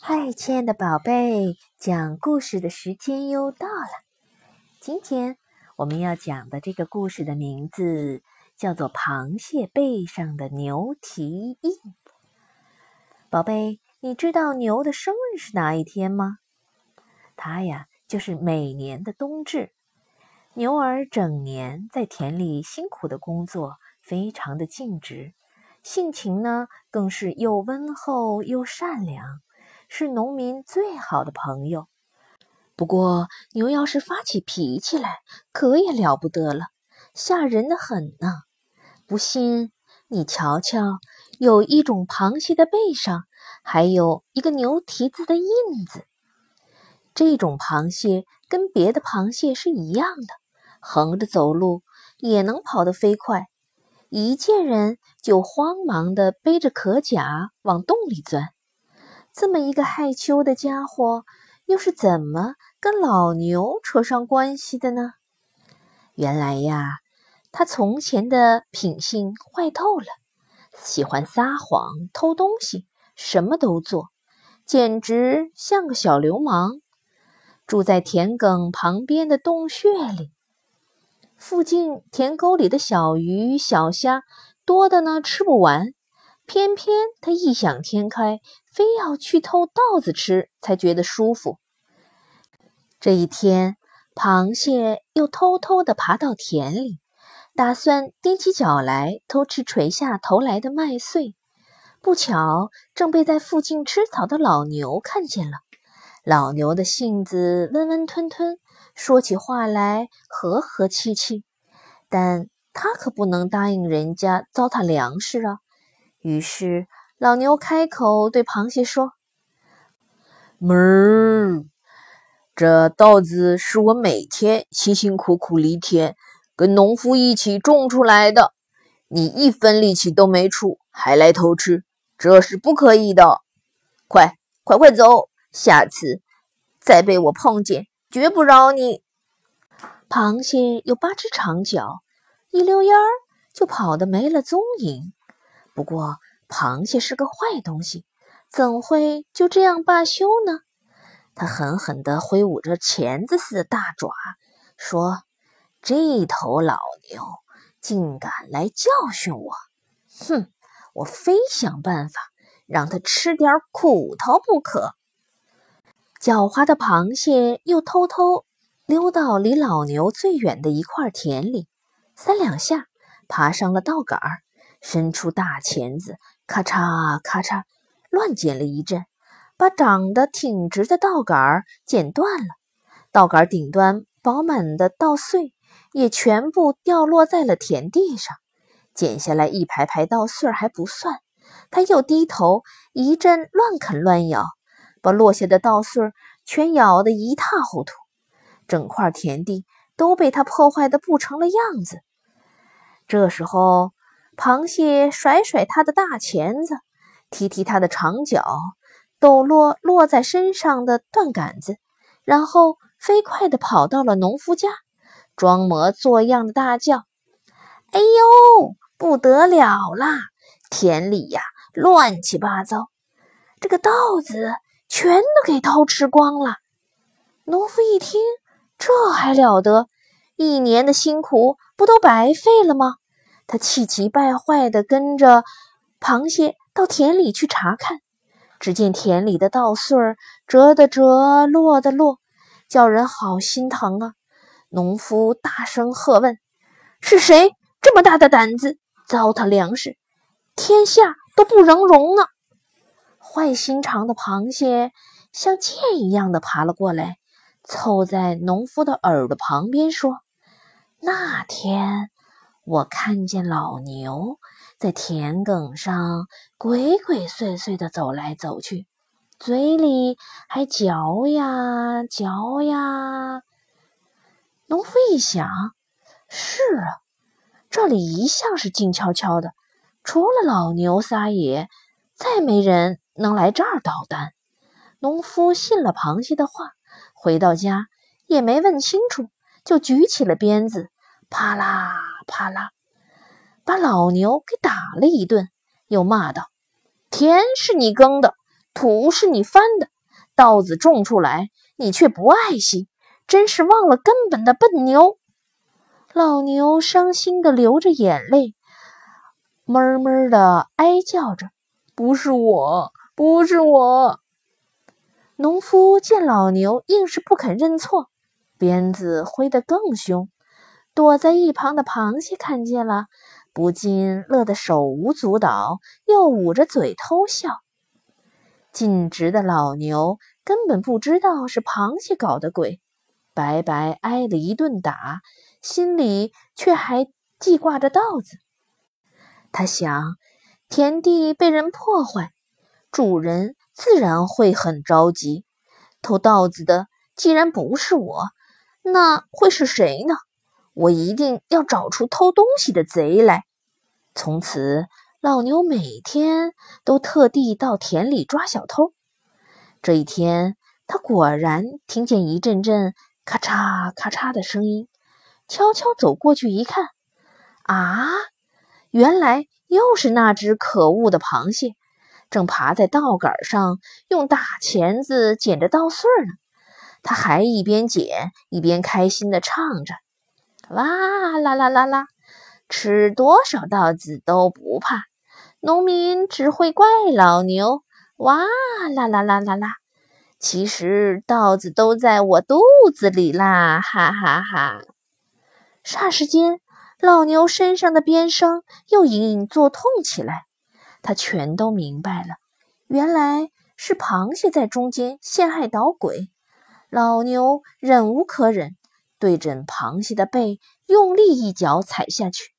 嗨，亲爱的宝贝，讲故事的时间又到了。今天我们要讲的这个故事的名字叫做《螃蟹背上的牛蹄印》。宝贝，你知道牛的生日是哪一天吗？它呀，就是每年的冬至。牛儿整年在田里辛苦的工作，非常的尽职，性情呢更是又温厚又善良。是农民最好的朋友。不过，牛要是发起脾气来，可也了不得了，吓人的很呢。不信，你瞧瞧，有一种螃蟹的背上还有一个牛蹄子的印子。这种螃蟹跟别的螃蟹是一样的，横着走路也能跑得飞快，一见人就慌忙地背着壳甲往洞里钻。这么一个害羞的家伙，又是怎么跟老牛扯上关系的呢？原来呀，他从前的品性坏透了，喜欢撒谎、偷东西，什么都做，简直像个小流氓。住在田埂旁边的洞穴里，附近田沟里的小鱼小虾多的呢，吃不完。偏偏他异想天开，非要去偷稻子吃才觉得舒服。这一天，螃蟹又偷偷地爬到田里，打算踮起脚来偷吃垂下头来的麦穗。不巧，正被在附近吃草的老牛看见了。老牛的性子温温吞吞，说起话来和和气气，但他可不能答应人家糟蹋粮食啊。于是，老牛开口对螃蟹说：“哞儿，这稻子是我每天辛辛苦苦犁田，跟农夫一起种出来的。你一分力气都没出，还来偷吃，这是不可以的！快，快快走，下次再被我碰见，绝不饶你！”螃蟹有八只长脚，一溜烟儿就跑得没了踪影。不过，螃蟹是个坏东西，怎会就这样罢休呢？他狠狠地挥舞着钳子似的大爪，说：“这头老牛竟敢来教训我！哼，我非想办法让他吃点苦头不可。”狡猾的螃蟹又偷偷溜到离老牛最远的一块田里，三两下爬上了稻杆。伸出大钳子，咔嚓咔嚓，乱剪了一阵，把长得挺直的稻杆剪断了。稻杆顶端饱满的稻穗也全部掉落在了田地上。剪下来一排排稻穗还不算，他又低头一阵乱啃乱咬，把落下的稻穗全咬得一塌糊涂。整块田地都被他破坏的不成了样子。这时候。螃蟹甩甩它的大钳子，踢踢它的长脚，抖落落在身上的断杆子，然后飞快地跑到了农夫家，装模作样的大叫：“哎呦，不得了啦！田里呀，乱七八糟，这个稻子全都给偷吃光了。”农夫一听，这还了得？一年的辛苦不都白费了吗？他气急败坏地跟着螃蟹到田里去查看，只见田里的稻穗儿折的折，落的落，叫人好心疼啊！农夫大声喝问：“是谁这么大的胆子，糟蹋粮食？天下都不能容呢！”坏心肠的螃蟹像箭一样的爬了过来，凑在农夫的耳朵旁边说：“那天……”我看见老牛在田埂上鬼鬼祟祟地走来走去，嘴里还嚼呀嚼呀。农夫一想，是啊，这里一向是静悄悄的，除了老牛撒野，再没人能来这儿捣蛋。农夫信了螃蟹的话，回到家也没问清楚，就举起了鞭子，啪啦。啪啦，把老牛给打了一顿，又骂道：“田是你耕的，土是你翻的，稻子种出来你却不爱惜，真是忘了根本的笨牛。”老牛伤心的流着眼泪，闷闷的哀叫着：“不是我，不是我。”农夫见老牛硬是不肯认错，鞭子挥得更凶。躲在一旁的螃蟹看见了，不禁乐得手舞足蹈，又捂着嘴偷笑。尽职的老牛根本不知道是螃蟹搞的鬼，白白挨了一顿打，心里却还记挂着稻子。他想，田地被人破坏，主人。自然会很着急。偷稻子的既然不是我，那会是谁呢？我一定要找出偷东西的贼来。从此，老牛每天都特地到田里抓小偷。这一天，他果然听见一阵阵咔嚓咔嚓的声音，悄悄走过去一看，啊，原来又是那只可恶的螃蟹。正爬在稻杆上，用大钳子捡着稻穗呢。他还一边捡一边开心地唱着：“哇啦啦啦啦，吃多少稻子都不怕，农民只会怪老牛。哇啦啦啦啦啦，其实稻子都在我肚子里啦！哈哈哈！”霎时间，老牛身上的鞭伤又隐隐作痛起来。他全都明白了，原来是螃蟹在中间陷害捣鬼。老牛忍无可忍，对准螃蟹的背用力一脚踩下去，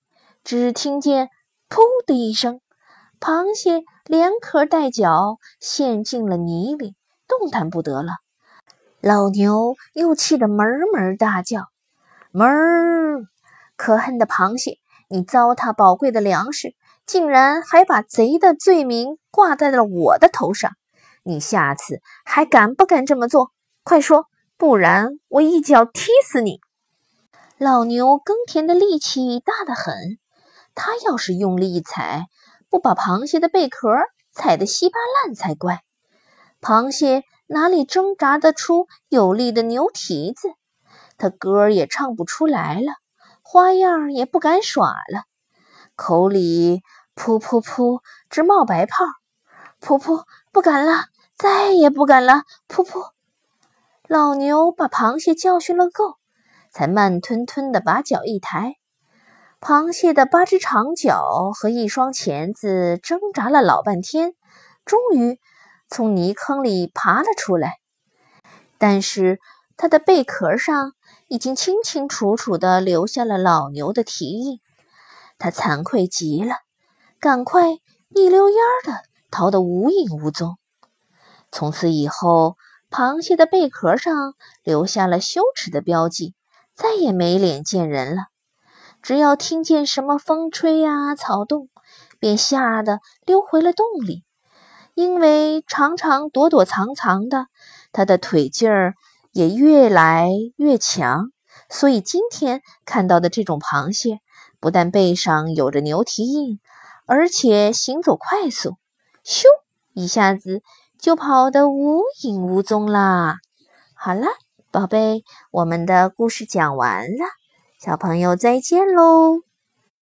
只听见“噗”的一声，螃蟹连壳带脚陷进了泥里，动弹不得了。老牛又气得哞哞大叫：“哞！可恨的螃蟹，你糟蹋宝贵的粮食！”竟然还把贼的罪名挂在了我的头上！你下次还敢不敢这么做？快说，不然我一脚踢死你！老牛耕田的力气大得很，他要是用力一踩，不把螃蟹的贝壳踩得稀巴烂才怪。螃蟹哪里挣扎得出有力的牛蹄子？它歌也唱不出来了，花样也不敢耍了，口里。噗噗噗，直冒白泡！噗噗，不敢了，再也不敢了！噗噗，老牛把螃蟹教训了够，才慢吞吞地把脚一抬。螃蟹的八只长脚和一双钳子挣扎了老半天，终于从泥坑里爬了出来。但是它的贝壳上已经清清楚楚地留下了老牛的蹄印，它惭愧极了。赶快一溜烟儿的逃得无影无踪。从此以后，螃蟹的贝壳上留下了羞耻的标记，再也没脸见人了。只要听见什么风吹呀、草动，便吓得溜回了洞里。因为常常躲躲藏藏的，它的腿劲儿也越来越强，所以今天看到的这种螃蟹，不但背上有着牛蹄印。而且行走快速，咻，一下子就跑得无影无踪啦。好了，宝贝，我们的故事讲完了，小朋友再见喽。